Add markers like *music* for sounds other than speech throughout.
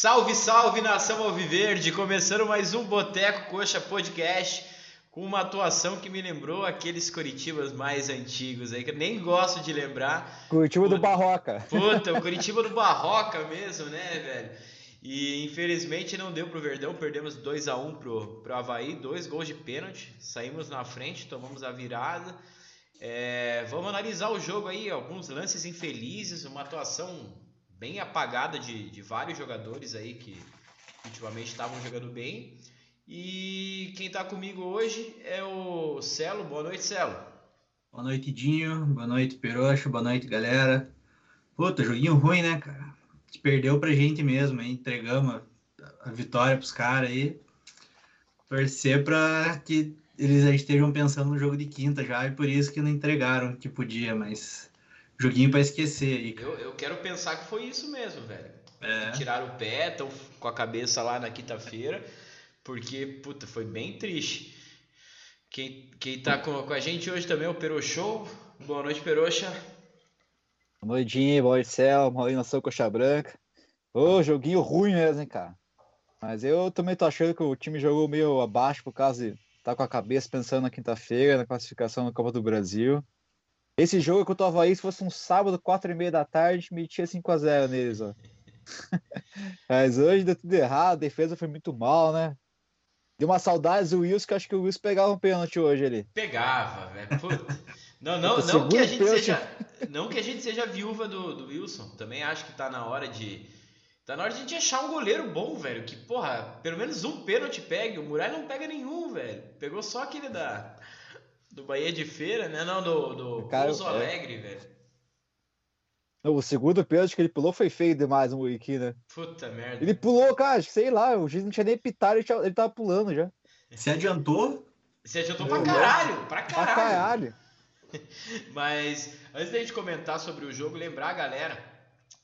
Salve, salve nação Alviverde! Começando mais um Boteco Coxa Podcast com uma atuação que me lembrou aqueles Curitibas mais antigos aí, que eu nem gosto de lembrar. Curitiba Puta, do Barroca. Puta, o *laughs* Curitiba do Barroca mesmo, né, velho? E infelizmente não deu pro Verdão, perdemos 2 a 1 pro, pro Havaí, dois gols de pênalti, saímos na frente, tomamos a virada. É, vamos analisar o jogo aí, alguns lances infelizes, uma atuação bem apagada de, de vários jogadores aí que ultimamente estavam jogando bem. E quem está comigo hoje é o Celo. Boa noite, Celo. Boa noite, Dinho. Boa noite, Perocho. Boa noite, galera. Puta, joguinho ruim, né, cara? Perdeu pra gente mesmo, hein? Entregamos a, vitória pros caras aí. Torcer pra que eles já estejam pensando no jogo de quinta já, e por isso que não entregaram que podia, mas Joguinho para esquecer aí. Eu, eu quero pensar que foi isso mesmo, velho. É. Tiraram o pé, estão com a cabeça lá na quinta-feira, porque, puta, foi bem triste. Quem, quem tá com, com a gente hoje também é o Perochou. Boa noite, Peroxa. Boa noite, boa noite, Céu, boa noite, Nação Coxa Branca. Ô, joguinho ruim mesmo, hein, cara. Mas eu também tô achando que o time jogou meio abaixo por causa de tá com a cabeça pensando na quinta-feira, na classificação da Copa do Brasil. Esse jogo contra o Havaí, se fosse um sábado, 4 e meia da tarde, metia 5x0 neles, ó. *laughs* Mas hoje deu tudo errado, a defesa foi muito mal, né? Deu uma saudade do Wilson, que acho que o Wilson pegava um pênalti hoje ali. Pegava, velho. Não, *laughs* não, não que a gente seja, não que a gente seja viúva do, do Wilson. Também acho que tá na hora de tá na hora de a gente achar um goleiro bom, velho, que porra, pelo menos um pênalti pegue. O Muralha não pega nenhum, velho. Pegou só aquele da do Bahia de Feira, né? Não, do, do Cara, Pouso é. Alegre, é... velho. O segundo pênalti que ele pulou foi feio demais, o Muriqui, né? Puta merda. Ele pulou, cara, sei lá, o juiz não tinha nem pitado, ele, ele tava pulando já. Se adiantou? Se adiantou pra caralho, pra caralho. Pra caralho. *laughs* Mas antes da gente comentar sobre o jogo, lembrar a galera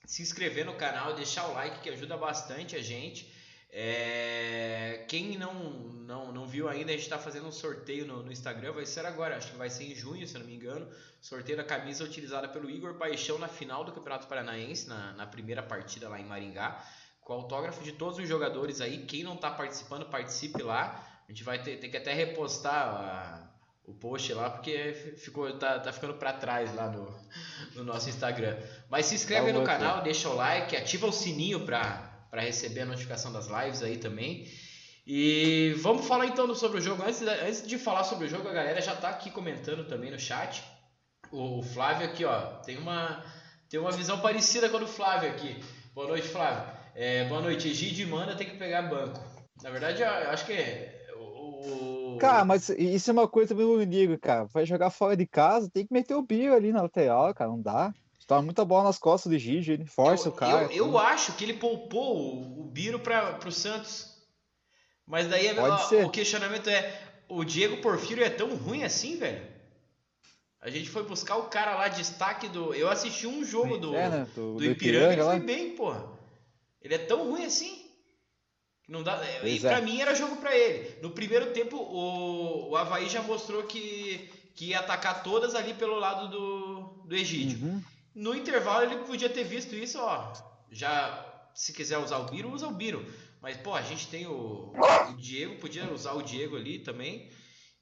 se inscrever no canal, deixar o like que ajuda bastante a gente. É, quem não, não, não viu ainda, a gente está fazendo um sorteio no, no, Instagram, vai ser agora, acho que vai ser em junho, se não me engano. Sorteio da camisa utilizada pelo Igor Paixão na final do Campeonato Paranaense, na, na primeira partida lá em Maringá, com autógrafo de todos os jogadores aí. Quem não está participando, participe lá. A gente vai ter, ter que até repostar a, o post lá, porque ficou, tá, tá ficando para trás lá no, no nosso Instagram. Mas se inscreve tá no canal, deixa o like, ativa o sininho para para receber a notificação das lives aí também. E vamos falar então sobre o jogo. Antes, antes de falar sobre o jogo, a galera já está aqui comentando também no chat. O Flávio aqui, ó, tem uma, tem uma visão parecida com a do Flávio aqui. Boa noite, Flávio. É, boa noite. Egídio manda tem que pegar banco. Na verdade, eu acho que é. O... Cara, mas isso é uma coisa meio digo, cara. Vai jogar fora de casa, tem que meter o Bio ali na lateral, cara. Não dá. Tá muita bola nas costas do Gigi, ele força eu, o cara. Eu, eu acho que ele poupou o, Biro para o Santos. Mas daí a, o questionamento é: o Diego Porfírio é tão ruim assim, velho? A gente foi buscar o cara lá, destaque do. Eu assisti um jogo do, é, né? do, do, Ipiranga, ele foi bem, porra. Ele é tão ruim assim. Que não dá, pois e pra é. mim era jogo para ele. No primeiro tempo, o, o Havaí já mostrou que, que ia atacar todas ali pelo lado do, do Egídio. Uhum. No intervalo ele podia ter visto isso, ó. Já se quiser usar o Biro, usa o Biro. Mas, pô, a gente tem o, o Diego, podia usar o Diego ali também.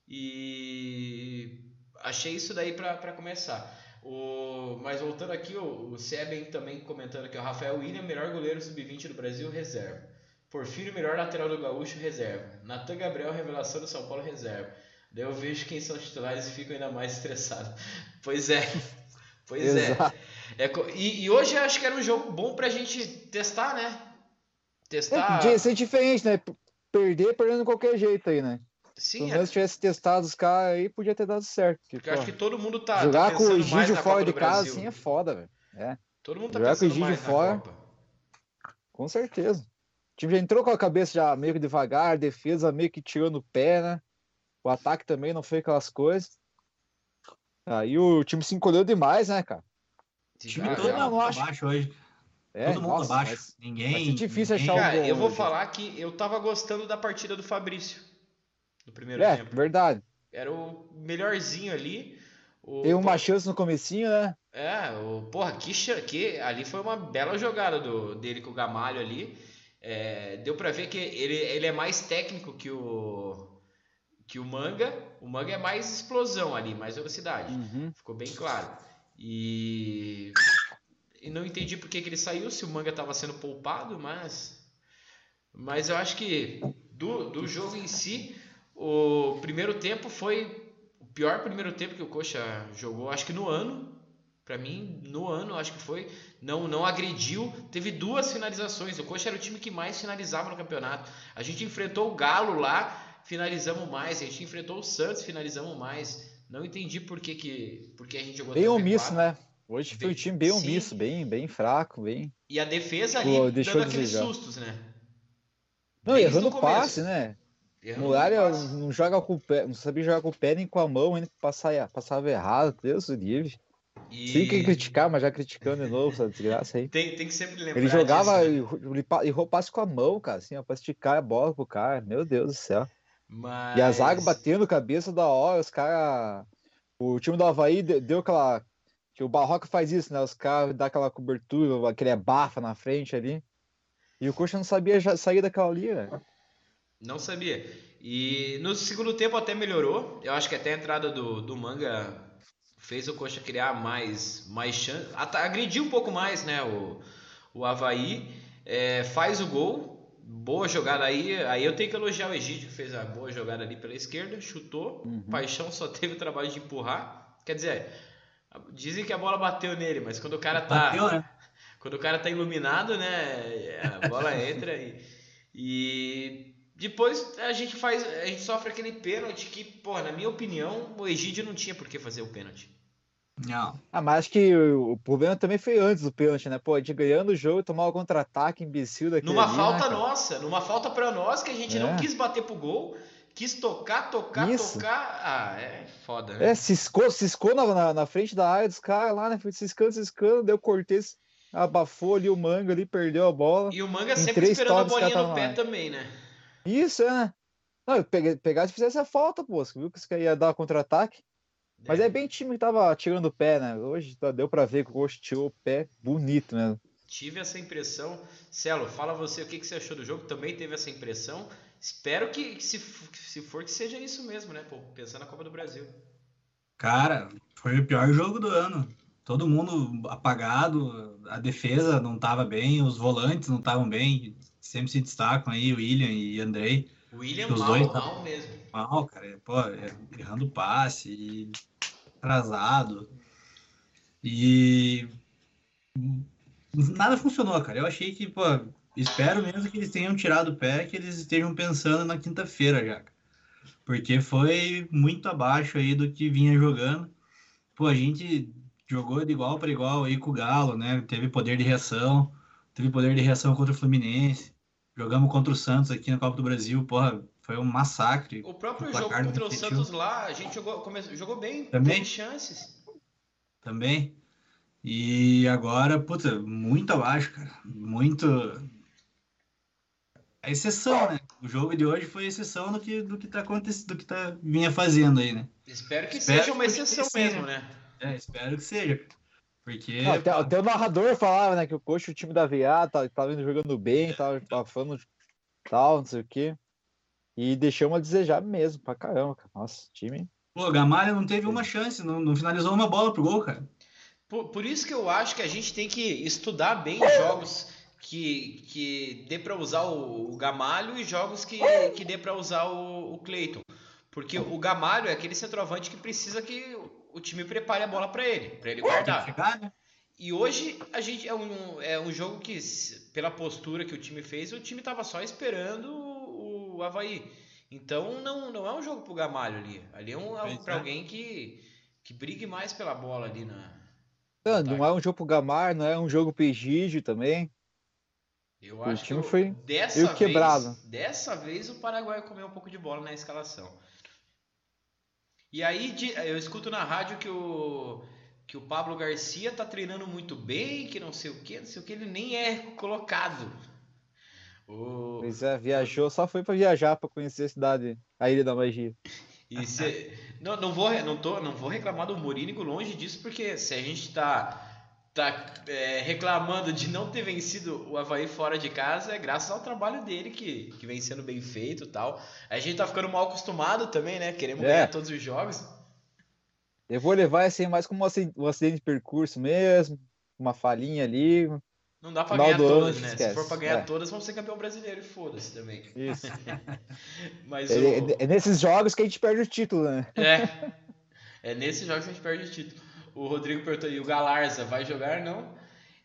E achei isso daí para começar. O, mas voltando aqui, o, o Seben também comentando aqui, o Rafael William, melhor goleiro sub-20 do Brasil, reserva. Porfírio, melhor lateral do Gaúcho, reserva. Natan Gabriel, revelação do São Paulo, reserva. Daí eu vejo quem são os titulares e fico ainda mais estressado. *laughs* Pois é. Pois é. Exato. é. É e, e, hoje eu acho que era um jogo bom pra gente testar, né? Testar. É, ser diferente, né? Perder, perdendo de qualquer jeito aí, né? Sim. Se é. tivesse testado os caras aí, podia ter dado certo. Porque, eu acho que todo mundo tá. Jogar tá com o Egídio fora de casa, assim, é foda, velho. É. Todo mundo tá Jogar com o Egídio fora. Com certeza. O time já entrou com a cabeça já meio que devagar, defesa meio que tirando o pé, né? O ataque também não foi aquelas coisas. Aí o time se encolheu demais, né, cara? O time todo não, abaixo hoje. É, Todo mundo nossa, abaixo. Ninguém. É difícil ninguém... achar cara, o gol. Eu vou hoje. falar que eu tava gostando da partida do Fabrício. No primeiro é, tempo. verdade. Era o melhorzinho ali. O... Teve uma chance no comecinho, né? É, o, porra, que, que ali foi uma bela jogada do, dele com o Gamalho ali. É, deu para ver que ele, ele é mais técnico que o que o manga. O manga é mais explosão ali, mais velocidade. Uhum. Ficou bem claro. E, e não entendi por que, que ele saiu, se o manga estava sendo poupado, mas. Mas eu acho que do, do jogo em si, o primeiro tempo foi o pior primeiro tempo que o Coxa jogou, acho que no ano. Para mim, no ano, acho que foi. Não, não agrediu. Teve duas finalizações. O Coxa era o time que mais finalizava no campeonato. A gente enfrentou o Galo lá, finalizamos mais. A gente enfrentou o Santos, finalizamos mais. Não entendi por que, que, por que a gente jogou Bem omisso, né? Hoje foi um time bem sim. omisso, bem, bem fraco, bem. E a defesa ali Pô, dando deixou a aqueles desejar. sustos, né? Não, Desde errando o passe, né? Errando passe. não joga com o pé, não sabia jogar com o pé nem com a mão, ainda passava, passava errado, Deus do livre. E Sim, que criticar, mas já criticando de novo, essa desgraça aí. tem, tem que sempre lembrar Ele jogava disso, né? e errou passe com a mão, cara, assim, ó, pra esticar a bola pro cara. Meu Deus do céu. Mas... E a zaga batendo cabeça da hora, os caras. O time do Havaí de- deu aquela. Que o Barroca faz isso, né? Os caras dão aquela cobertura, aquele abafa na frente ali. E o Coxa não sabia já sair daquela ali, né? Não sabia. E no segundo tempo até melhorou. Eu acho que até a entrada do, do Manga fez o Coxa criar mais, mais chance. Agrediu um pouco mais, né? O, o Havaí. É, faz o gol. Boa jogada aí. Aí eu tenho que elogiar o Egídio, que fez a boa jogada ali pela esquerda. Chutou. Uhum. Paixão só teve o trabalho de empurrar. Quer dizer, dizem que a bola bateu nele, mas quando o cara tá. Bateu, né? *laughs* Quando o cara tá iluminado, né? A bola *laughs* entra e, e depois a gente faz, a gente sofre aquele pênalti que, pô, na minha opinião, o Egídio não tinha por que fazer o pênalti. Não. Ah, mas acho que o, o problema também foi antes do pênalti, né? Pô, a gente ganhando o jogo, tomar o contra-ataque imbecil daquele Numa ali, né, falta cara? nossa, numa falta pra nós que a gente não É. quis bater pro gol, quis tocar, tocar, Isso. tocar. Ah, é foda, né? É, ciscou, ciscou na, na, na frente da área dos caras lá, né? Ciscando, ciscando, deu Cortez, abafou ali o manga ali, perdeu a bola. E o Manga Em sempre esperando a bolinha no pé lá. também, né? Isso, é, né? Não, eu peguei, pegar se fizesse a falta, pô. Você viu que isso ia dar contra-ataque? Mas é bem time que tava tirando o pé, né? Hoje tá- deu pra ver que o Coxa tirou o pé bonito mesmo. Tive essa impressão. Celo, fala você o que, que você achou do jogo. Também teve essa impressão. Espero que, que se, se for, que seja isso mesmo, né? Pô, pensando na Copa do Brasil. Cara, foi o pior jogo do ano. Todo mundo apagado, a defesa não tava bem, os volantes não estavam bem. Sempre se destacam aí, o William e Andrei. O William Os mal, dois mal mesmo. Mal, cara. Pô, é- errando passe, e atrasado. E nada funcionou, cara. Eu achei que, pô, espero mesmo que eles tenham tirado o pé, que eles estejam pensando na quinta-feira já. Porque foi muito abaixo aí do que vinha jogando. Pô, a gente jogou de igual para igual aí com o Galo, né? Teve poder de reação, teve poder de reação contra o Fluminense. Jogamos contra o Santos aqui na Copa do Brasil, porra, foi um massacre. O próprio O jogo contra o. Santos lá, a gente jogou, come- jogou bem, Também. teve chances. também. E agora, puta, muito abaixo, cara. Muito. A exceção, né? O jogo de hoje foi exceção do que, do que tá acontecendo, do que tá vinha fazendo aí, né? Espero que Espero seja uma exceção mesmo, né? É, espero que seja. Porque. Não, até, até o narrador falava, né, que o Coxa, o time da VA, tá, tava indo jogando bem, tava, tava falando tal, não sei o quê. E deixamos a desejar mesmo, pra caramba, cara. Nossa, time. Pô, Gamalha não teve uma chance, não, não finalizou uma bola pro gol, cara. Por, por isso que eu acho que a gente tem que estudar bem jogos que, que dê pra usar o, o Gamalho e jogos que, que dê pra usar o, o Cleiton. Porque o Gamalho é aquele centroavante que precisa que o time prepare a bola pra ele, pra ele guardar. chegar, né? E hoje a gente é um, é um jogo que, pela postura que o time fez, o time tava só esperando o, Havaí. Então não, não é um jogo pro Gamalho ali. Ali é um, é pra é. alguém que, que brigue mais pela bola ali na. Não, não é um jogo pro Gamar, não é um jogo pro Egídio também. Eu O acho time que o- foi dessa vez, quebrado. Dessa vez o Paraguai comeu um pouco de bola na escalação. E aí eu escuto na rádio que o que o Pablo Garcia tá treinando muito bem, que não sei o que, não sei o que, ele nem é colocado. O, Pois é, viajou, só foi pra viajar, pra conhecer a cidade, a Ilha da Magia. não, não vou não tô, não vou reclamar do Morínigo longe disso, porque se a gente tá tá é, reclamando de não ter vencido o Havaí fora de casa é graças ao trabalho dele que, que vem sendo bem feito e tal. A gente tá ficando mal acostumado também, né? Queremos É. ganhar todos os jogos. Eu vou levar assim mais como um um acidente de percurso mesmo, uma falhinha ali. Não dá pra Final ganhar todas, né? Se esquece. for pra ganhar É. todas, vamos ser campeão brasileiro e foda-se também. Isso. *laughs* Mas É, o... é- é nesses jogos que a gente perde o título, né? É. É nesses jogos que a gente perde o título. O Rodrigo perguntou, e o Galarza vai jogar? Não.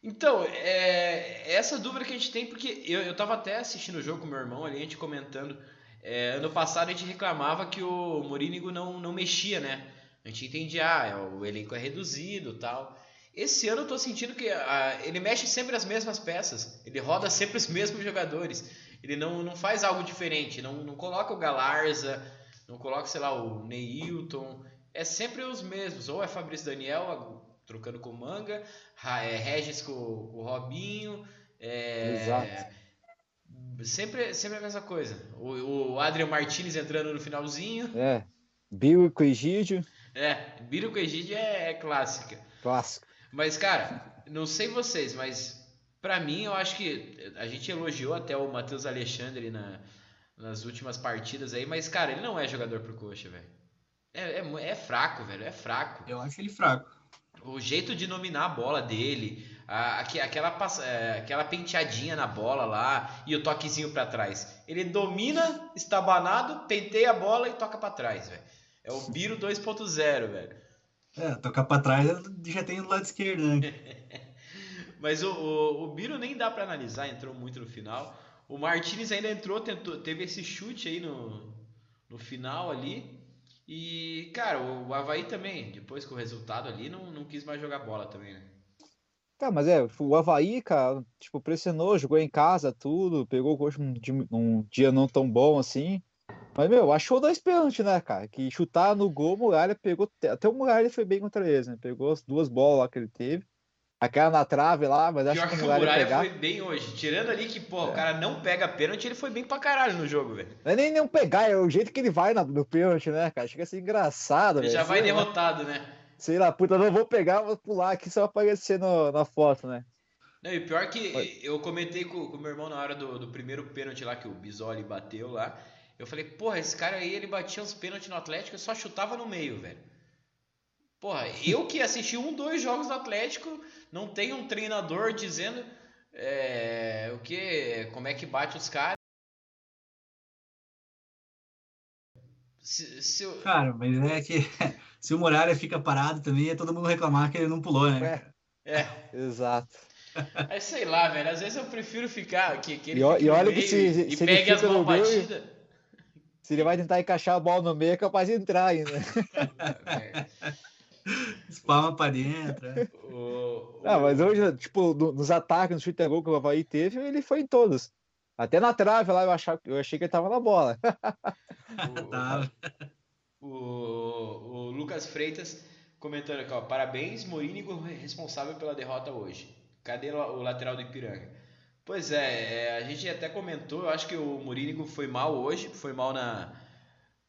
Então, é essa dúvida que a gente tem, porque eu, eu tava até assistindo o jogo com meu irmão ali, a gente comentando. É, ano passado a gente reclamava que o Morínigo não, não mexia, né? A gente entendia, ah, é, o elenco é reduzido e tal. Esse ano eu tô sentindo que ah, ele mexe sempre as mesmas peças. Ele roda sempre os mesmos jogadores. Ele não, não faz algo diferente. Não, não coloca o Galarza, não coloca, sei lá, o Neilton. É sempre os mesmos. Ou é Fabrício Daniel a- trocando com o Manga, é, Regis com, com o Robinho. É, Exato. Sempre, sempre a mesma coisa. O, o Adrian Martinez entrando no finalzinho. É. Bill com Egídio, É, Biro com Egídio é, é clássica. clássico. Mas, cara, não sei vocês, mas pra mim eu acho que a gente elogiou até o Matheus Alexandre na, nas últimas partidas aí, mas, cara, ele não é jogador pro coxa, velho. É, é, é fraco, velho, é fraco. Eu acho ele fraco. O jeito de dominar a bola dele, a- aque- aquela, é, aquela penteadinha na bola lá e o toquezinho pra trás. Ele domina, estabanado, penteia a bola e toca pra trás, velho. É o Biro 2.0, velho. É, tocar pra trás já tem do lado esquerdo, né? *laughs* Mas o, o, o Biro nem dá pra analisar, entrou muito no final. O Martinez ainda entrou, tentou, teve esse chute aí no, no final ali. E, cara, o, o Havaí também, depois com o resultado ali, não, não quis mais jogar bola também, né? Cara, mas é, o Havaí, cara, tipo, pressionou, jogou em casa, tudo, pegou o coxa num, di- num dia não tão bom assim. Mas, meu, achou dois pênaltis, né, cara? Que chutar no gol, o Muralha pegou. Até o Muralha foi bem contra eles, né? Pegou as duas bolas lá que ele teve. Aquela na trave lá, mas acho Pior que que o Muralha ia Muralha pegar. foi bem hoje. Tirando ali que, pô, o cara não pega pênalti, ele foi bem pra caralho no jogo, velho. Não é nem não pegar, é o jeito que ele vai no pênalti, né, cara? Chega a ser engraçado, Ele velho. já vai Sei lá. derrotado, né? Sei lá, puta, não vou pegar, vou pular aqui só aparecer no- na foto, né? Não, e pior que eu comentei com o meu irmão na hora do, do primeiro pênalti lá que o Bisoli bateu lá. Eu falei, porra, esse cara aí, ele batia uns pênaltis no Atlético e só chutava no meio, velho. Porra, eu que assisti um, dois jogos do Atlético, não tem um treinador dizendo é, o que, como é que bate os caras. Se, se eu- Cara, mas é que *laughs* se o Muralha fica parado também, é todo mundo reclamar que ele não pulou, né? É, é, *laughs* exato. é, sei lá, velho. Às vezes eu prefiro ficar. Que, que ele E e olha que se- e, se ele pegue as meio- batidas. Se ele vai tentar encaixar a bola no meio, é capaz de entrar ainda. Espalma pra dentro. né? O, o- Ah, mas hoje, tipo, no- nos ataques, no chute gol que o Havaí teve, ele foi em todos. Até na trave lá, eu, achava, eu achei que ele tava na bola. *laughs* Tava. o, o Lucas Freitas comentando aqui, ó. Parabéns, Morínigo responsável pela derrota hoje. Cadê o, o lateral do Ipiranga? Pois é, é, a gente até comentou, eu acho que o Morínigo foi mal hoje, foi mal na,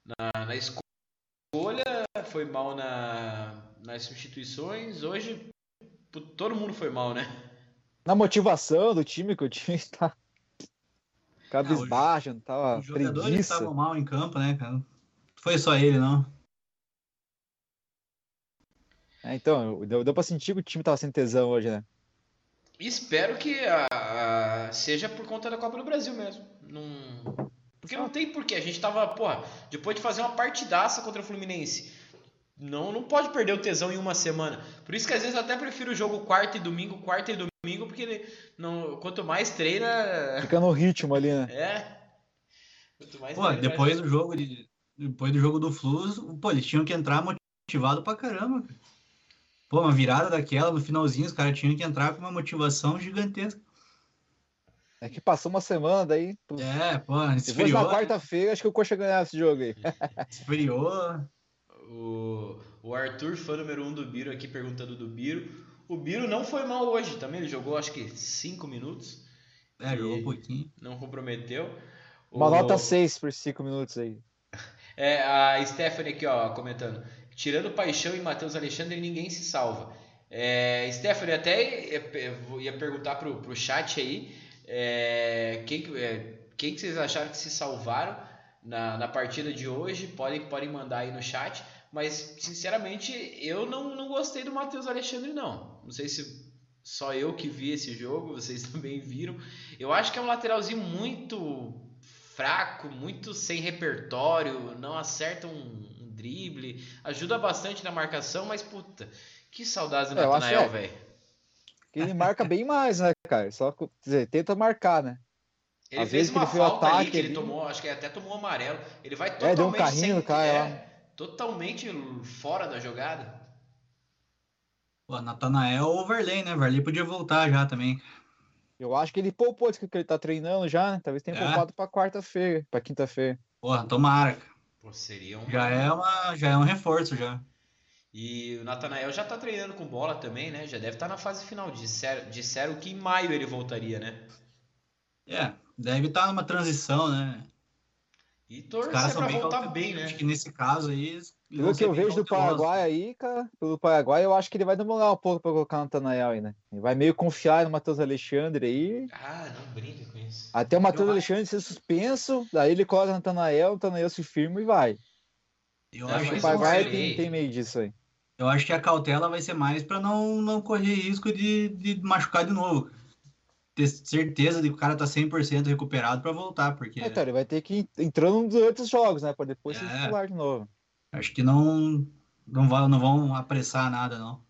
na, na escolha, foi mal na, nas substituições. Hoje, todo mundo foi mal, né? Na motivação do time, que o time *laughs* tá cabisbaixo, não tava Os jogadores estavam mal em campo, né, cara? Não foi só ele, não. É, então, deu, deu pra sentir que o time tava sem tesão hoje, né? Espero que a- a- seja por conta da Copa do Brasil mesmo. Não... Porque não tem porquê. A gente tava, porra, depois de fazer uma partidaça contra o Fluminense. Não, não pode perder o tesão em uma semana. Por isso que às vezes eu até prefiro o jogo quarta e domingo, quarta e domingo, porque ele não, quanto mais treina. Fica no ritmo ali, né? É. Quanto mais Pô, treina, depois mais- do jogo de, depois do jogo do Flu, pô, eles tinham que entrar motivado pra caramba. cara. Pô, uma virada daquela no finalzinho, os caras tinham que entrar com uma motivação gigantesca. É que passou uma semana daí. pô, É, pô, Se fosse na esfriou, quarta-feira, acho que o Coxa ganhava esse jogo aí. *laughs* esfriou. O, o Arthur, fã número um do Biro, aqui perguntando do Biro. O Biro não foi mal hoje também, ele jogou acho que 5 minutos. É, jogou um pouquinho. Não comprometeu. Uma O- nota 6 por 5 minutos aí. *laughs* É, a Stephanie aqui, ó, comentando. Tirando Paixão e Matheus Alexandre, ninguém se salva. É, Stephanie, até ia, ia perguntar pro, pro chat aí é, quem, é, quem que vocês acharam que se salvaram na, na partida de hoje. Podem, podem mandar aí no chat. Mas, sinceramente, eu não, não gostei do Matheus Alexandre, não. Não sei se só eu que vi esse jogo, vocês *laughs* também viram. Eu acho que é um lateralzinho muito fraco, muito sem repertório, não acerta um, drible, ajuda bastante na marcação, mas puta, que saudades do é, Natanael, é. velho. Ele marca bem mais, né, cara? Só dizer, tenta marcar, né? Ele Às fez uma ele falta ataque, ali que ele, ele tomou, acho que até tomou amarelo. Ele vai totalmente é, deu um carrinho sem, cara, é, totalmente fora da jogada. O Natanael ou o Varley, né? Varley podia voltar já também. Eu acho que ele poupou, que ele tá treinando já, né? Talvez tenha é. poupado pra quarta-feira, pra quinta-feira. Porra, tomara. Pô, seria um... Já é, uma, já é um reforço já. E o Natanael já tá treinando com bola também, né? Já deve estar tá na fase final. Disseram, disseram que em maio ele voltaria, né? É, deve estar tá numa transição, né? E torcer pra voltar bem, né? Acho que nesse caso aí. Pelo que eu vejo do Paraguai aí, cara, pelo Paraguai, eu acho que ele vai demorar um pouco pra colocar o Natanael aí, né? Ele vai meio confiar no Matheus Alexandre aí. Ah, não isso. Até o Matheus Alexandre ser suspenso, daí ele coloca o Natanael, o Natanael se firma e vai. Eu, acho que o Paraguai tem, tem meio disso aí. Eu acho que a cautela vai ser mais para não, não correr risco de, de machucar de novo ter certeza de que o cara tá 100% recuperado para voltar, porque... É, então, ele vai ter que ir entrando nos outros jogos, né, para depois é, ser titular de novo. Acho que não, não, vão, não vão apressar nada, não.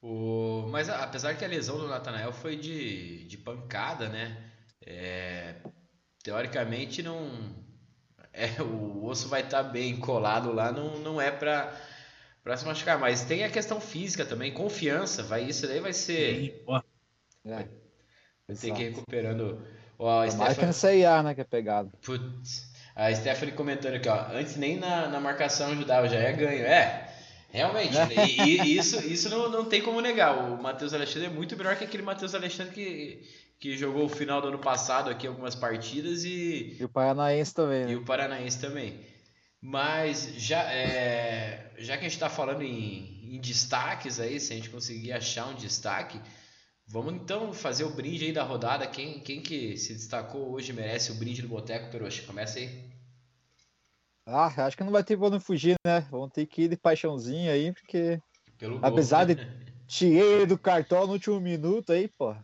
O... Mas apesar que a lesão do Natanael foi de, de pancada, né, é... teoricamente não... É, o osso vai estar tá bem colado lá, não, não é para para se machucar, mas tem a questão física também, confiança, vai isso daí vai ser... É. Tem que ir recuperando. Ó, a Stephanie... CIA, né? Que é pegado. Putz. A Stephanie comentando aqui, ó. Antes nem na, na marcação ajudava, já é ganho. É, realmente. e, e, isso, isso não, não tem como negar. O Matheus Alexandre é muito melhor que aquele Matheus Alexandre que, que jogou o final do ano passado aqui algumas partidas e. E o Paranaense também. Né? E o Paranaense também. Mas já, é, já que a gente está falando em, em destaques aí, se a gente conseguir achar um destaque. Vamos então fazer o brinde aí da rodada. Quem, quem que se destacou hoje merece o brinde do Boteco Peroxa? Começa aí. Ah, acho que não vai ter como fugir, né? Vamos ter que ir de paixãozinho aí, porque Pelo apesar gol. de tirei do cartola no último minuto aí, pô.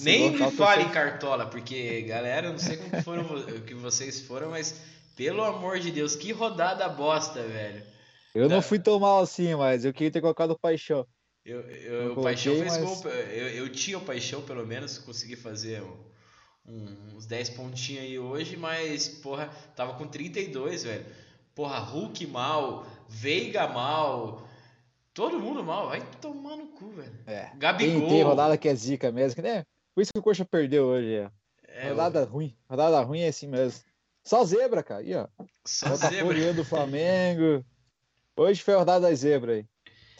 Nem me fale em cartola, porque galera, eu não sei como foram que vocês foram, mas pelo amor de Deus, que rodada bosta, velho. Eu não fui tão mal assim, mas eu queria ter colocado o paixão. Eu, eu, o Paixão fez mas... gol. Eu, eu tinha o Paixão, pelo menos, consegui fazer um, um, uns 10 pontinhos aí hoje, mas, porra, tava com 32, velho. Porra, Hulk mal, Veiga mal, todo mundo mal. Vai tomar no cu, velho. É. Gabigol. Tem, tem rodada que é zica mesmo, que, né? Por isso que o Coxa perdeu hoje, é. é rodada ruim. Rodada ruim é assim mesmo. Só zebra, cara. Aí, ó. Só zebra. do Flamengo. Hoje foi a rodada da zebra aí.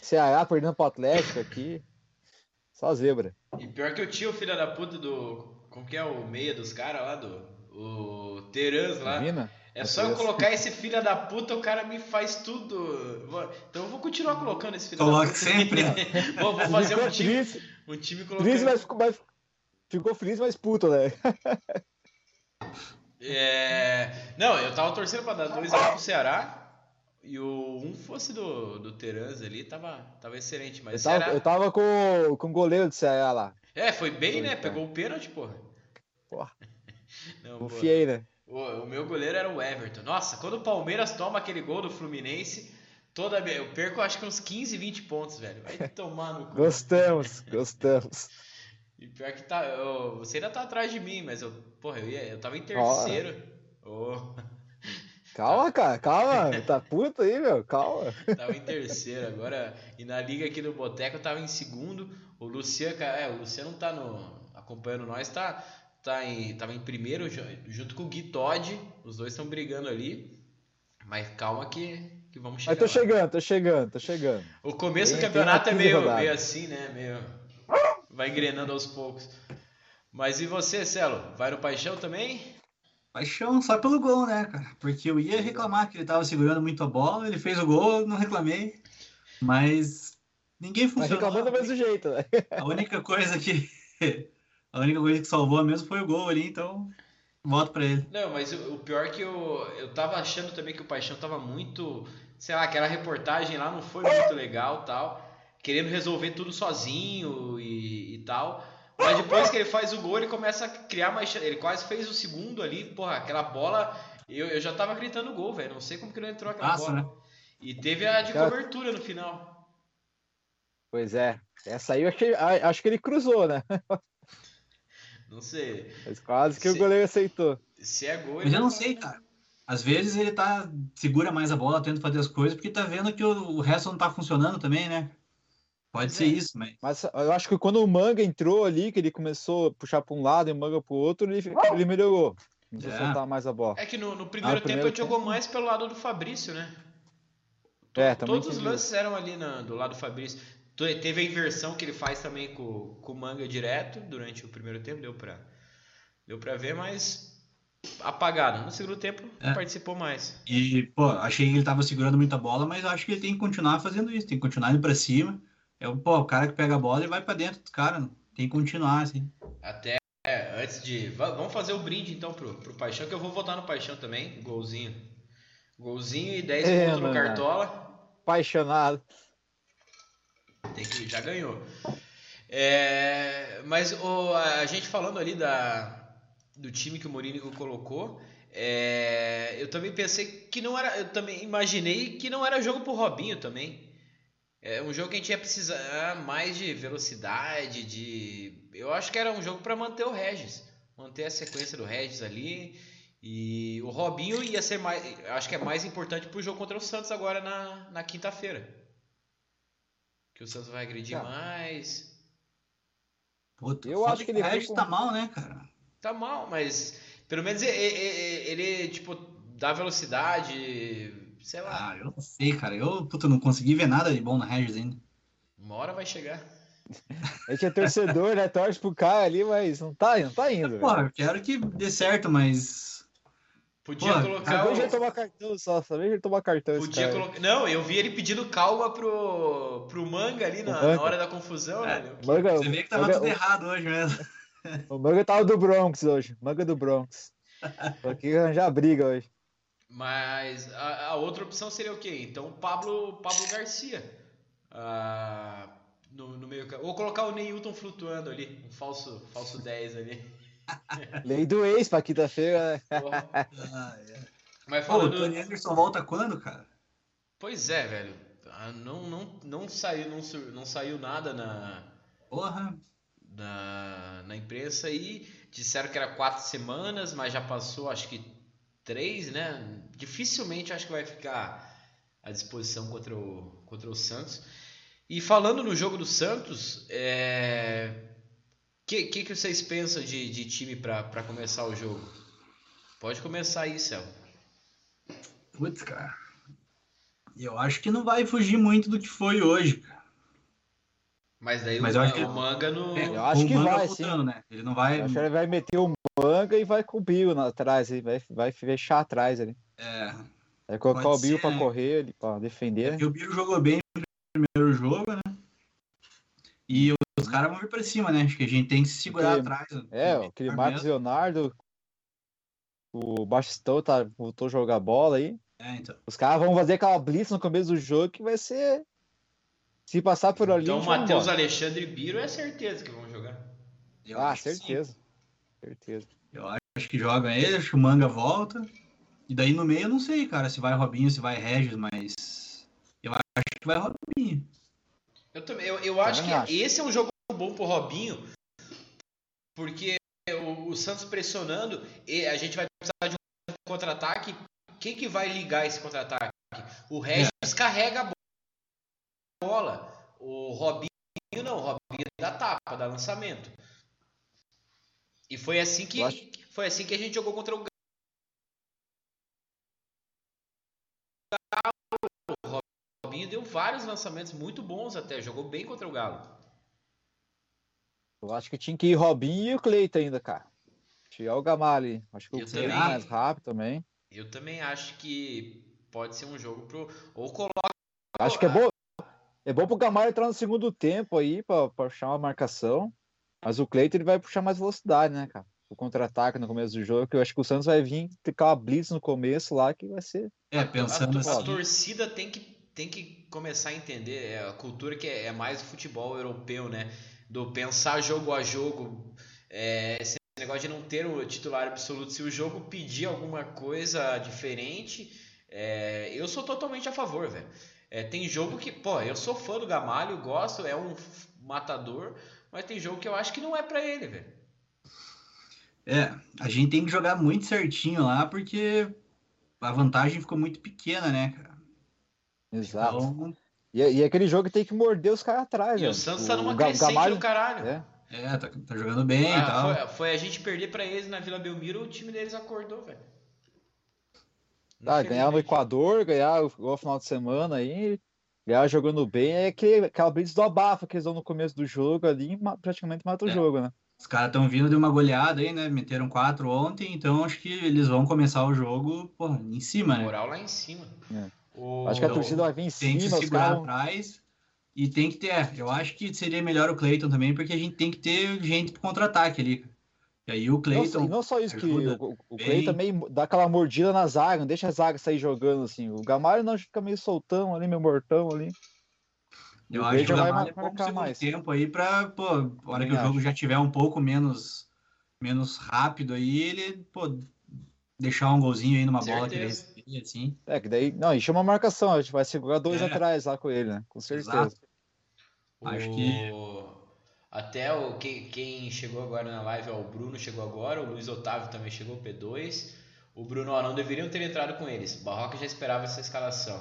Ceará perdendo pro Atlético aqui. Só zebra. E pior que eu tinha o filho da puta do. Como que é o meia dos caras lá? Do. O Terans lá. Mina? É só eu colocar esse filho da puta, o cara me faz tudo. Então eu vou continuar colocando esse filho Coloque da puta. sempre. *laughs* vou, vou fazer um time. Um time colocando. Feliz, mas, mas, ficou feliz, mas puto, né? *laughs* é... Não, eu tava torcendo pra dar 2x1 pro Ceará. E o um fosse do, do Terans ali, tava, tava excelente. Mas eu tava, eu tava com, com o goleiro do Ceará lá. É, foi bem, né? Pegou o pênalti, porra. Porra. *laughs* Não, Confiei, né? O, o, meu goleiro era o Everton. Nossa, quando o Palmeiras toma aquele gol do Fluminense, toda eu perco acho que uns 15, 20 pontos, velho. Vai tomar no cu. Gostamos, gostamos. E pior que tá. Eu, você ainda tá atrás de mim, mas eu. Porra, eu, ia, eu tava em terceiro. Oh. Calma, cara, calma. Tá puto aí, meu. Calma. Tava em terceiro agora. E na liga aqui do Boteco eu tava em segundo. O Luciano, é, o Luciano tá no, acompanhando nós, tá, tá em, tava em primeiro junto com o Gui Todd. Os dois estão brigando ali. Mas calma que, que vamos chegar. Mas tô lá. chegando, tô chegando, tô chegando. O começo tem, do campeonato é meio, meio assim, né? Meio. Vai engrenando aos poucos. Mas e você, Celo? Vai no Paixão também? Paixão só pelo gol, né, cara? Porque eu ia reclamar que ele tava segurando muito a bola, ele fez o gol, não reclamei. Mas Ninguém Mas funcionou. reclamando do mesmo jeito, né? A única coisa que. *laughs* A única coisa que salvou mesmo foi o gol ali, então. Voto pra ele. Não, mas o, o pior é que eu, eu tava achando também que o Paixão tava muito. Sei lá, aquela reportagem lá não foi muito legal tal. Querendo resolver tudo sozinho e, e tal. Mas depois que ele faz o gol, ele começa a criar mais. Ele quase fez o segundo ali, porra, aquela bola. Eu, eu já tava gritando gol, velho. Não sei como que não entrou aquela Passa, bola. né? E teve a de Cara- cobertura no final. Pois é. Essa aí eu achei, acho que ele cruzou, né? *laughs* Não sei. Mas quase que o Sim. goleiro aceitou. Se é gol, Mas eu não vai sei, cara. Às vezes ele tá. segura mais a bola, tenta fazer as coisas, porque tá vendo que o, o resto não tá funcionando também, né? Pode ser É. isso, mas. Mas eu acho que quando o Manga entrou ali, que ele começou a puxar para um lado e o Manga para o outro, ele, ele melhorou. Começou a É. soltar mais a bola. É que no, no primeiro Ah, tempo primeiro ele jogou tempo. mais pelo lado do Fabrício, né? É, também Todos os lances eram ali na- do lado do Fabrício. Teve a inversão que ele faz também com, com o Manga direto durante o primeiro tempo, deu pra, deu pra ver, mas apagado. No segundo tempo É. participou mais. E, pô, achei que ele tava segurando muita bola, mas eu acho que ele tem que continuar fazendo isso, tem que continuar indo pra cima. É o, pô, o cara que pega a bola e vai pra dentro dos caras, tem que continuar, assim. Até é, antes de. va- Vamos fazer o brinde então pro, pro Paixão, que eu vou votar no Paixão também. Golzinho. Golzinho e 10 É, pontos no. Cartola. Apaixonado. Tem que, já ganhou. É, mas o, a gente falando ali da, do time que o Mourinho colocou, é, eu também pensei que não era. Eu também imaginei que não era jogo pro Robinho também. É um jogo que a gente ia precisar mais de velocidade, de. Eu acho que era um jogo para manter o Regis. Manter a sequência do Regis ali. E o Robinho ia ser mais. Acho que é mais importante pro jogo contra o Santos agora na, na quinta-feira. Que o Santos vai agredir Tá. mais. Puta, Eu acho que ele o Regis foi com- tá mal, né, cara? Tá mal, mas pelo menos ele, ele, ele, tipo, dá velocidade. Sei lá, Ah, eu não sei, cara. Eu, puta, não consegui ver nada de bom na Regis ainda. uma hora vai chegar. A gente é torcedor, né? Torce pro cara ali, mas não tá, não tá indo. Pô, eu quero que dê certo, mas. Podia Pô, colocar Só o. ele tomar cartão só, vejo ele tomar cartão. esse Podia cara. colocar. Não, eu vi ele pedindo calma pro, pro manga ali na, O Manga. na hora da confusão, É, né? Manga, Você vê que tava Manga- tudo errado hoje mesmo. *laughs* O Manga tava do Bronx hoje. Manga do Bronx. *laughs* Tô aqui arranjar briga hoje. Mas a, a outra opção seria o quê? Então o Pablo, Pablo Garcia. ah, no, no meio campo. Ou colocar o Neilton flutuando ali. Um falso, falso 10 ali. Lei do ex pra quinta-feira, né? Ah, é. Mas Pô, o. Tony Anderson volta quando, cara? Pois é, velho. Ah, Não, não, não, saiu, não, não saiu nada na, Porra. na, na imprensa e disseram que era quatro semanas, mas já passou acho que três, né? Dificilmente acho que vai ficar à disposição contra o, contra o Santos. E falando no jogo do Santos, é... que, que, que vocês pensam de, de time para começar o jogo? Pode começar aí, Céu. Putz, cara. Eu acho que não vai fugir muito do que foi hoje. cara. Mas daí Mas o, eu acho o que- manga no. Eu acho que o Manga vai, voltando, né? Ele não vai. Eu acho que ele vai meter o Manga e vai com o Bill na- atrás, ele vai, vai fechar atrás ali. É. Vai colocar Pode o Bill ser, pra correr, pra defender. Porque o Biro jogou bem no primeiro jogo, né? E os caras vão vir pra cima, né? Acho que a gente tem que se segurar Porque- atrás. É, Tem que aquele Marcos mesmo. Leonardo, o Bastistão tá, voltou a jogar bola aí. É, então. Os caras vão fazer aquela blitz no começo do jogo que vai ser. Se passar por ali. Então o Matheus. Alexandre e Biro é certeza que vão jogar. Eu Ah, acho que sim. certeza. Certeza. Eu acho que joga ele, acho que o Manga volta. E daí no meio eu não sei, cara, se vai Robinho, se vai Regis, mas. Eu acho que vai Robinho. Eu também, eu, eu acho que Também acho. esse é um jogo bom pro Robinho, porque o, o Santos pressionando, e a gente vai precisar de um contra-ataque. Quem que vai ligar esse contra-ataque? O Regis carrega a bola. O Robinho não, o Robinho dá tapa, dá lançamento. E foi assim que acho- foi assim que a gente jogou contra o Galo. O Robinho deu vários lançamentos muito bons até, jogou bem contra o Galo. Eu acho que tinha que ir Robinho e o Cleiton ainda, cara. Tirar o Gamali. Acho que Eu o Cleiton é também. mais rápido também. Eu também acho que pode ser um jogo pro. Ou coloca. Acho que é bom. é bom pro Gamalho entrar no segundo tempo aí pra, pra puxar uma marcação. Mas o Cleiton ele vai puxar mais velocidade, né, cara? O contra-ataque no começo do jogo, que eu acho que o Santos vai vir ficar uma blitz no começo lá, que vai ser. É, pensando a, assim. A torcida tem que, tem que começar a entender é, a cultura que é, é mais futebol europeu, né? Do pensar jogo a jogo. É, esse negócio de não ter o titular absoluto. Se o jogo pedir alguma coisa diferente, é, eu sou totalmente a favor, velho. É, tem jogo que, pô, eu sou fã do Gamalho, gosto, é um matador, mas tem jogo que eu acho que não é para ele, velho. É, a gente tem que jogar muito certinho lá, porque a vantagem ficou muito pequena, né, cara? Exato. Então... E, e aquele jogo tem que morder os caras atrás, E velho. o Santos tá numa crescente Gamalho... do caralho. É. É, tá, tá jogando bem ah, e tal. Foi, foi, a gente perder pra eles na Vila Belmiro, o time deles acordou, velho. Tá, ganhar no Equador, ganhar o final de semana aí, ganhar jogando bem, é que, aquela blitz do abafa que eles dão no começo do jogo ali, praticamente mata o é. jogo, né? Os caras estão vindo de uma goleada aí, né? Meteram quatro ontem, então acho que eles vão começar o jogo, porra, em cima, né? Moral lá em cima. É. O... Acho que a torcida vai vir em tem cima, que segurar cara... atrás e tem que ter. Eu acho que seria melhor o Cleiton também, porque a gente tem que ter gente pro contra-ataque ali. E aí o Cleiton. Não, não, só isso, que o, o Cleiton meio dá aquela mordida na zaga, não deixa a zaga sair jogando assim. O Gamalho não fica meio soltão ali, meio mortão ali. Eu acho que o Gamalho é bom pro segundo mais. tempo aí pra, pô, a hora que o jogo já tiver um pouco menos, menos rápido aí, ele, pô, deixar um golzinho aí numa bola que assim. É, que daí, não, e chama a marcação, a gente vai segurar dois é. atrás lá com ele, né? Com certeza. Exato. Acho que. Até o, quem, quem chegou agora na live é o Bruno, chegou agora, o Luiz Otávio também chegou, P2. O Bruno, ó, não deveriam ter entrado com eles. Barroca já esperava essa escalação.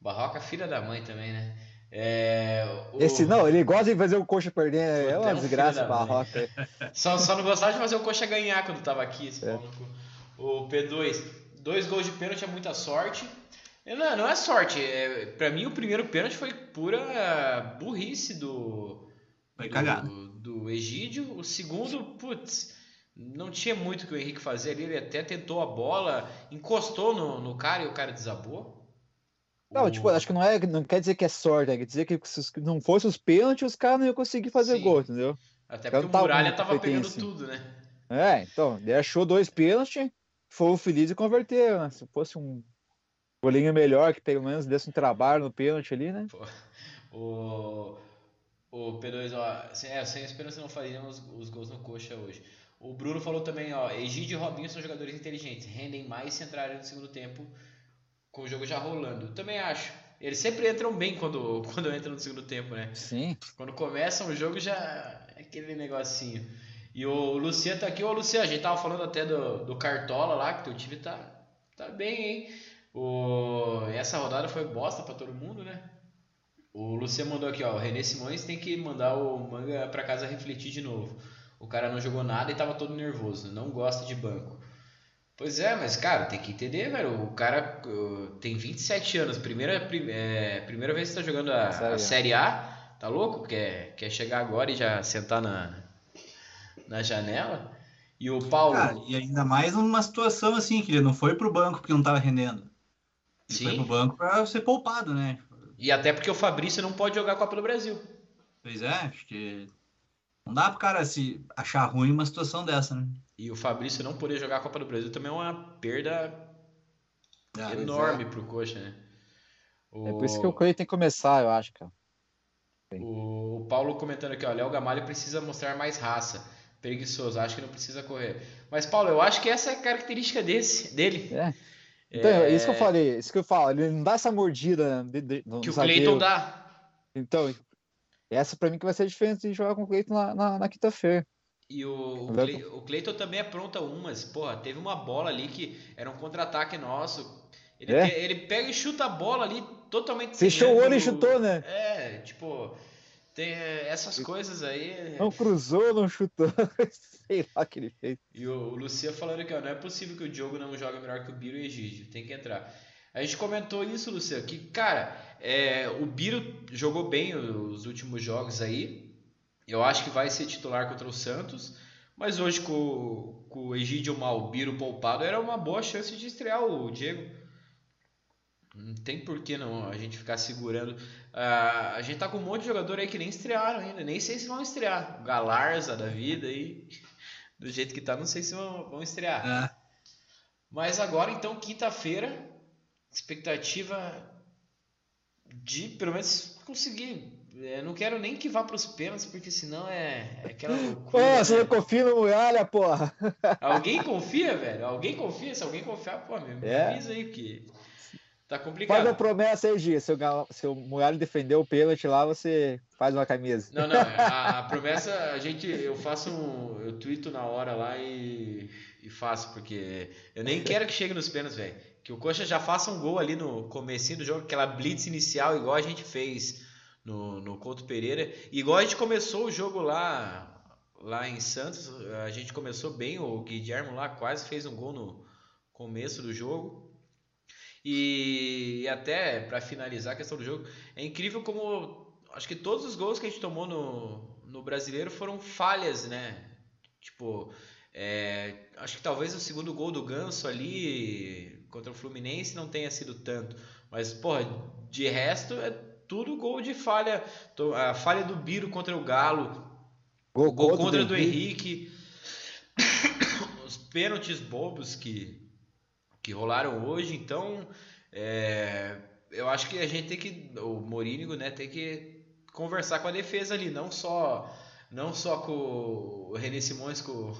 Barroca, filha da mãe também, né? É, o... Esse não, ele gosta de fazer o coxa perder, é uma desgraça Barroca. *laughs* só, só não gostava de fazer o coxa ganhar quando tava aqui. É. O P2, dois gols de pênalti é muita sorte. Não, não é sorte. É, para mim, o primeiro pênalti foi pura burrice do. Foi cagado. Do, do Egídio. O segundo, putz, não tinha muito que o Henrique fazer ali. Ele até tentou a bola, encostou no, no cara e o cara desabou. Não, tipo, acho que não, é, não quer dizer que é sorte, é quer dizer que se não fosse os pênaltis, os caras não iam conseguir fazer Sim. gol, entendeu? Até porque o Muralha tava pegando tudo, né? É, então, ele achou dois pênaltis, foi feliz e converteu, né? Se fosse um golinho melhor, que pelo menos desse um trabalho no pênalti ali, né? O, o P2, ó, sem, é, sem esperança não faríamos os, os gols no coxa hoje. O Bruno falou também, ó, Egídio e Robinho são jogadores inteligentes, rendem mais se entrarem no segundo tempo com o jogo já rolando. Também acho. Eles sempre entram bem quando, quando entram no segundo tempo, né? Sim. Quando começam o jogo já é aquele negocinho. E o Luciano tá aqui. Ô, Luciano, a gente tava falando até do, do Cartola lá, que teu time tá, tá bem, hein? O, essa rodada foi bosta para todo mundo, né? O Luciano mandou aqui, ó. O René Simões tem que mandar o manga para casa refletir de novo. O cara não jogou nada e tava todo nervoso. Não gosta de banco. Pois é, mas cara, tem que entender, velho. O cara uh, tem 27 anos. Primeira, é, primeira vez que tá jogando a, série a Série A. Tá louco? Quer, quer chegar agora e já sentar na, na janela? E o Paulo. Cara, e ainda mais numa situação assim, que ele não foi pro banco porque não tava rendendo. Ele Sim. foi pro banco pra ser poupado, né? E até porque o Fabrício não pode jogar Copa do Brasil. Pois é, acho que não dá pro cara se achar ruim uma situação dessa, né? E o Fabrício não poder jogar a Copa do Brasil também é uma perda ah, enorme é. pro Coxa, né? O... É por isso que o Coelho tem que começar, eu acho, cara. O Paulo comentando aqui, ó, Léo Gamalho precisa mostrar mais raça. Preguiçoso, acho que não precisa correr. Mas, Paulo, eu acho que essa é a característica desse, dele. É. Então, é... isso que eu falei, isso que eu falo, ele não dá essa mordida de, de, que o Cleiton dá. Então, essa para mim que vai ser a diferença de jogar com o Cleiton na, na, na quinta-feira. E o, o, Cleiton também apronta umas. Porra, teve uma bola ali que era um contra-ataque nosso. Ele, é? ele pega e chuta a bola ali totalmente. Fechou o olho e chutou, né? É, tipo, tem essas coisas aí. Não cruzou, não chutou. *laughs* Sei lá o que ele fez. E o, o Lucia falando aqui, ó, não é possível que o Diogo não jogue melhor que o Biro e o Egídio. Tem que entrar. A gente comentou isso, Luciano, que, cara, é, o Biro jogou bem os últimos jogos aí. Eu acho que vai ser titular contra o Santos. Mas hoje, com, com o Egídio mal, o Biro poupado, era uma boa chance de estrear o Diego. Não tem por que não a gente ficar segurando. Uh, a gente tá com um monte de jogador aí que nem estrearam ainda. Nem sei se vão estrear. Galarza da vida aí. *laughs* Do jeito que tá, não sei se vão, vão estrear. É. Mas agora, então, quinta-feira, expectativa de pelo menos conseguir. Eu não quero nem que vá para os pênaltis, porque senão é, é aquela *laughs* loucura. Pô, você não confia no Muralha, porra. Alguém confia, velho? Alguém confia? Se alguém confiar, pô, me, é. avisa aí, porque tá complicado. Faz a promessa aí, Gia. Se o, se o Muralha defender o pênalti lá, você faz uma camisa. Não, não. A, a promessa, a gente, eu faço um. Eu tweeto na hora lá e, e faço, porque eu nem quero que chegue nos pênaltis, velho. Que o Coxa já faça um gol ali no comecinho do jogo, aquela blitz inicial, igual a gente fez no, no Couto Pereira. E igual a gente começou o jogo lá lá em Santos, a gente começou bem, o Guilherme lá quase fez um gol no começo do jogo. E, e até para finalizar a questão do jogo, é incrível como acho que todos os gols que a gente tomou no, no brasileiro foram falhas, né? Tipo, é, acho que talvez o segundo gol do Ganso ali contra o Fluminense não tenha sido tanto, mas porra, de resto é tudo gol de falha. A falha do Biro contra o Galo. Gol, gol contra do Henrique. *coughs* Os pênaltis bobos que, que rolaram hoje. Então, é, eu acho que a gente tem que. O Morínigo né, tem que conversar com a defesa ali. Não só, não só com o René Simões, com,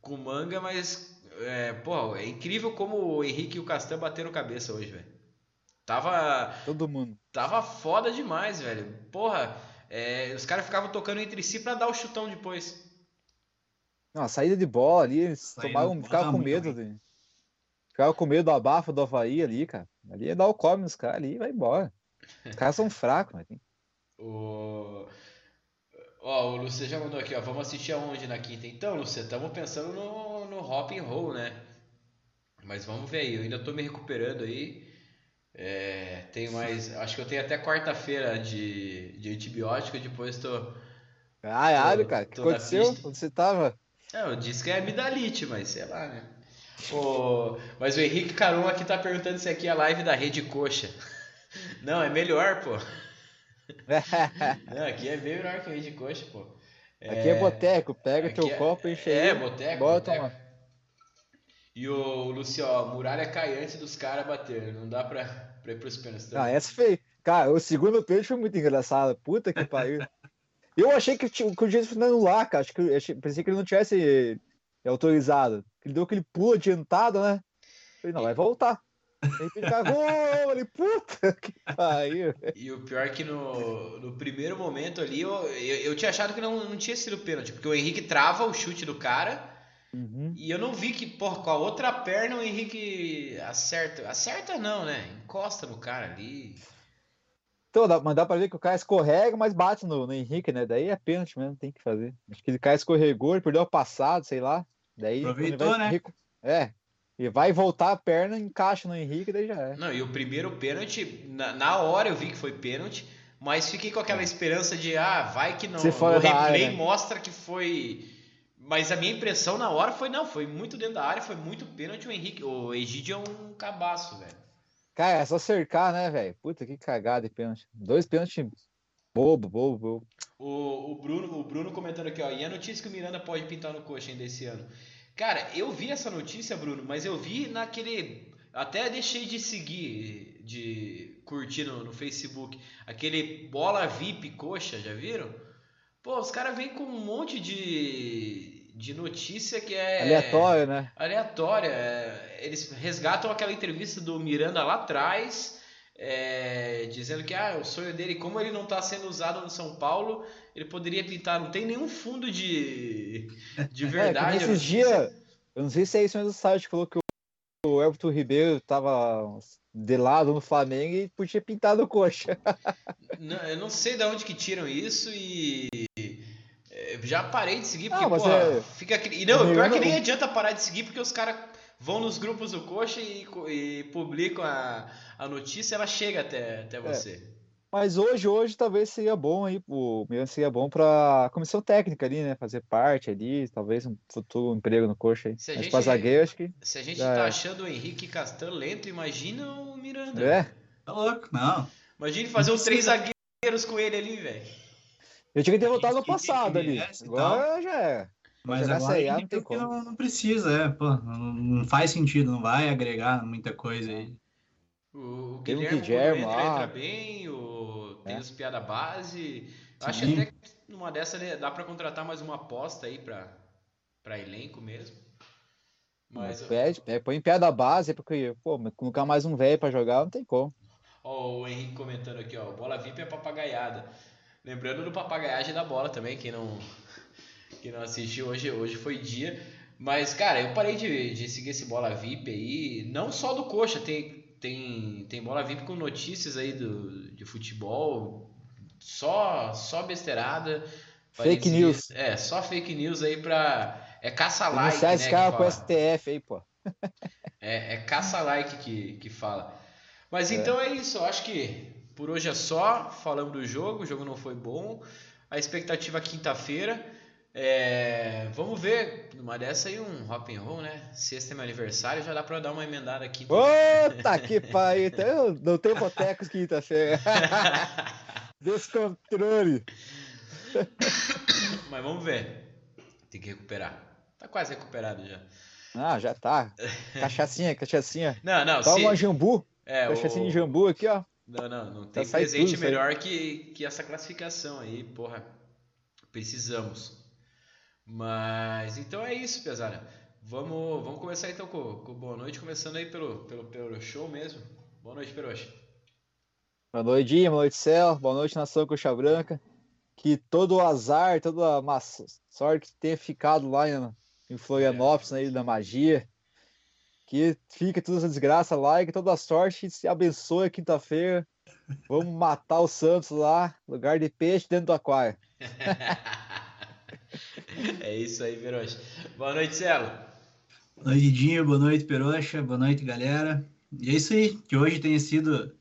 com o Manga, mas. É, pô, é incrível como o Henrique e o Castan bateram cabeça hoje, velho. Tava. Todo mundo. Tava foda demais, velho. Porra, é, os caras ficavam tocando entre si para dar o chutão depois. Não, a saída de bola ali, eles tomavam, ficavam com medo. De... Ficava com medo do abafo do Havaí ali, cara. Ali ia dar o come nos caras ali e vai embora. Os caras são fracos, mas tem. *laughs* O... Ó, o Lúcio já mandou aqui, ó. Vamos assistir aonde na quinta? Então, Lúcio, estamos pensando no, no Hop and Roll, né? Mas vamos ver aí. Eu ainda tô me recuperando aí. É, tenho mais. Acho que eu tenho até quarta-feira de, de antibiótico e depois tô. Caralho, cara, o que aconteceu? Onde você tava? É, eu disse que é amidalite, mas sei lá, né? O... Mas o Henrique Caron aqui tá perguntando se aqui é a live da Rede Coxa. *laughs* Não, é melhor, pô. Não, aqui é bem melhor que a Rede Coxa, pô. É... Aqui é boteco, pega aqui teu é... copo e enche É, boteco. Bota boteco. Uma... E o Lucio, ó, muralha cai antes dos caras bater. Não dá pra, pra ir pros pênaltis. Ah, essa foi. Cara, o segundo pênalti foi muito engraçado. Puta que pariu. *laughs* Eu achei que, que o Jesus foi anular, cara. Acho que, achei, pensei que ele não tivesse autorizado. Ele deu aquele pulo adiantado, né? Falei, não, vai voltar. Ele cagou, ele, puta que pariu. E o pior é que no, no primeiro momento ali, eu, eu, eu tinha achado que não, não tinha sido pênalti, porque o Henrique trava o chute do cara Uhum. E eu não vi que, porra, com a outra perna o Henrique acerta. Acerta não, né? Encosta no cara ali. Então, dá, mas dá pra ver que o cara escorrega, mas bate no, no Henrique, né? Daí é pênalti mesmo, tem que fazer. Acho que ele cara escorregou, ele perdeu o passado, sei lá. Daí. Aproveitou, né? É. E vai voltar a perna, encaixa no Henrique, daí já é. Não, e o primeiro pênalti, na, na hora eu vi que foi pênalti, mas fiquei com aquela é. esperança de, ah, vai que não. Se for o replay área, né? mostra que foi mas a minha impressão na hora foi, não, foi muito dentro da área, foi muito pênalti. O Henrique, o Egídio é um cabaço, velho. Cara, é só cercar, né, velho? Puta que cagada de pênalti. Dois pênaltis bobo, bobo, bobo. O, o, Bruno, o Bruno comentando aqui, ó. E a notícia que o Miranda pode pintar no coxa ainda esse ano? Cara, eu vi essa notícia, Bruno, mas eu vi naquele. Até deixei de seguir, de curtir no, no Facebook. Aquele bola VIP coxa, já viram? Pô, os caras vêm com um monte de de notícia que é. Aleatória, né? Aleatória. É, eles resgatam aquela entrevista do Miranda lá atrás, é, dizendo que ah, o sonho dele, como ele não está sendo usado no São Paulo, ele poderia pintar. Não tem nenhum fundo de, de *laughs* é, verdade. É, nesses dias, eu não sei se é isso mesmo o site falou que o Everton Ribeiro estava de lado no Flamengo e podia pintar no coxa. Não, eu não sei de onde que tiram isso e já parei de seguir, porque, não, é... fica... E não, pior que nem adianta parar de seguir, porque os caras vão nos grupos do Coxa e, e publicam a, a notícia, ela chega até, até é. você. É. Mas hoje, hoje talvez seria bom aí, o Milan seria bom para comissão técnica ali, né? Fazer parte ali, talvez um futuro emprego no coxa aí. Se a Mas gente, zagueiro, acho que. Se a gente tá é. achando o Henrique Castan lento, imagina o Miranda. É. Tá louco? Não. Imagine fazer uns três zagueiros com ele ali, velho. Eu tinha que ter voltado no passado ali. Agora já é. Mas jogar agora A a não não, precisa, é, pô, não, não faz sentido, não vai agregar muita coisa aí. O, o Guilherme, Guilherme entra, entra bem, o, tem É. os piada base. Acho até que numa dessa né, dá pra contratar mais uma aposta aí pra, pra elenco mesmo. Mas, Pede, é, põe em pé da base, porque, pô, mas colocar mais um velho pra jogar não tem como. ó, o Henrique comentando aqui, ó, bola VIP é papagaiada. Lembrando do papagaiagem da bola também, quem não, quem não assistiu hoje, hoje foi dia. Mas, cara, eu parei de, de seguir esse bola VIP aí, não só do Coxa, tem, tem, tem bola VIP com notícias aí do, de futebol, só, só besteirada. Fake news. É, só fake news aí pra. É caça-like, né? esse que cara com. STF aí, pô. É, é caça-like que, que fala. Mas É. então é isso, eu acho que por hoje é só. Falamos do jogo, o jogo não foi bom. A expectativa é quinta-feira. É, vamos ver, numa dessa aí um rock and roll, né? Sexta é meu aniversário, já dá pra dar uma emendada aqui. Puta que *laughs* pariu. Então eu não tenho botecos quinta-feira. *laughs* Descontrole. *coughs* Mas vamos ver. Tem que recuperar. Tá quase recuperado já. Ah, já tá. Cachaçinha, cachaçinha. Não, não, Toma se... uma jambu. é, Cachaçinha o... de jambu aqui, ó. Não, não, não tem sai presente tudo melhor que, que essa classificação aí, porra. Precisamos. Mas então é isso, pesada. Vamos, vamos começar então com, com boa noite, começando aí pelo, pelo, pelo show mesmo. Boa noite, Peroxa. Boa noite, dia, boa noite, céu. Boa noite, nação Coxa Branca. Que todo o azar, toda a má sorte que tenha ficado lá em, em Florianópolis, na Ilha da Magia. Que fica toda essa desgraça lá e que toda a sorte se abençoe quinta-feira. Vamos matar o Santos lá, lugar de peixe dentro do aquário. *laughs* é isso aí, Peroxa. Boa noite, Celo. Boa noite, Dinho, boa noite, Peroxa, boa noite, galera. E é isso aí, que hoje tenha sido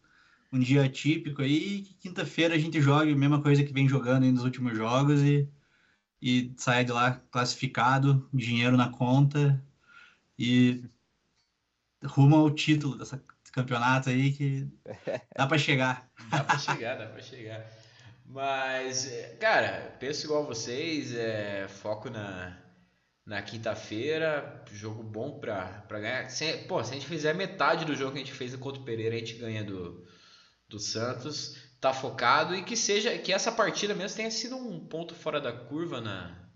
um dia atípico aí, e que quinta-feira a gente jogue a mesma coisa que vem jogando aí nos últimos jogos e, e saia de lá classificado, dinheiro na conta e rumo ao título desse campeonato aí que *laughs* dá para chegar. Dá pra chegar, dá pra chegar. Mas, é, cara, penso igual vocês, é, foco na, na quinta-feira, jogo bom pra, pra ganhar. Se, pô, se a gente fizer metade do jogo que a gente fez contra o Pereira, a gente ganha do, do Santos. Tá focado e que seja que essa partida mesmo tenha sido um ponto fora da curva na,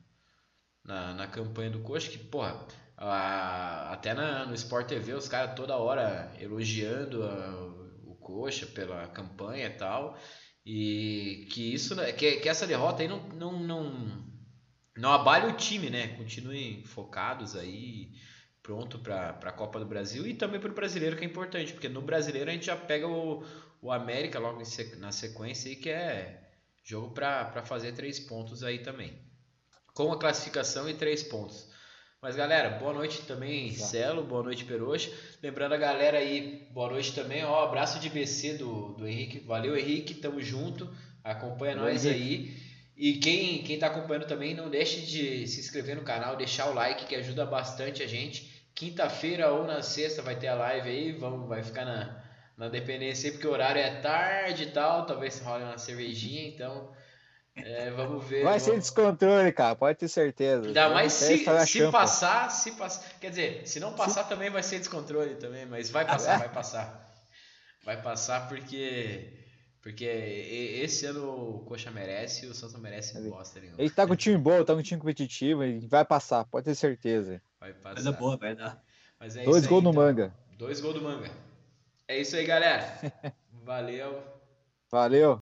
na, na campanha do Coxa, que, porra, a- até na, no Sport TV os caras toda hora elogiando a- o Coxa pela campanha e tal. E que isso né, que, que essa derrota aí não, não, não, não abale o time, né? Continuem focados aí, pronto para a Copa do Brasil e também para o brasileiro, que é importante, porque no brasileiro a gente já pega o, o América logo em na sequência aí, que é jogo para fazer três pontos aí também. Com a classificação e três pontos. Mas galera, boa noite também, Exato. Celo, boa noite, Peroxa. Lembrando a galera aí, boa noite também, ó, abraço de BC do, do Henrique. Valeu, Henrique, tamo junto. Acompanha nós Henrique. aí. E quem, quem tá acompanhando também, não deixe de se inscrever no canal, deixar o like que ajuda bastante a gente. Quinta-feira ou na sexta vai ter a live aí, vamos, vai ficar na, na dependência aí, porque o horário é tarde e tal, talvez role uma cervejinha, então é, vamos ver. Vai vamos- ser descontrole, cara, pode ter certeza. Ainda Não mais se, se passar, se passar. Quer dizer, se não passar também vai ser descontrole também, mas vai passar, vai passar. Vai passar porque. Porque esse ano o Coxa merece e o Santos não merece bosta nenhuma. Ele tá com um time bom, tá com um time competitivo, e vai passar, pode ter certeza. Vai Vai passar. dar boa, vai dar. Mas é Dois isso aí, gols no então. manga. Dois gols do manga. É isso aí, galera. *laughs* Valeu. Valeu.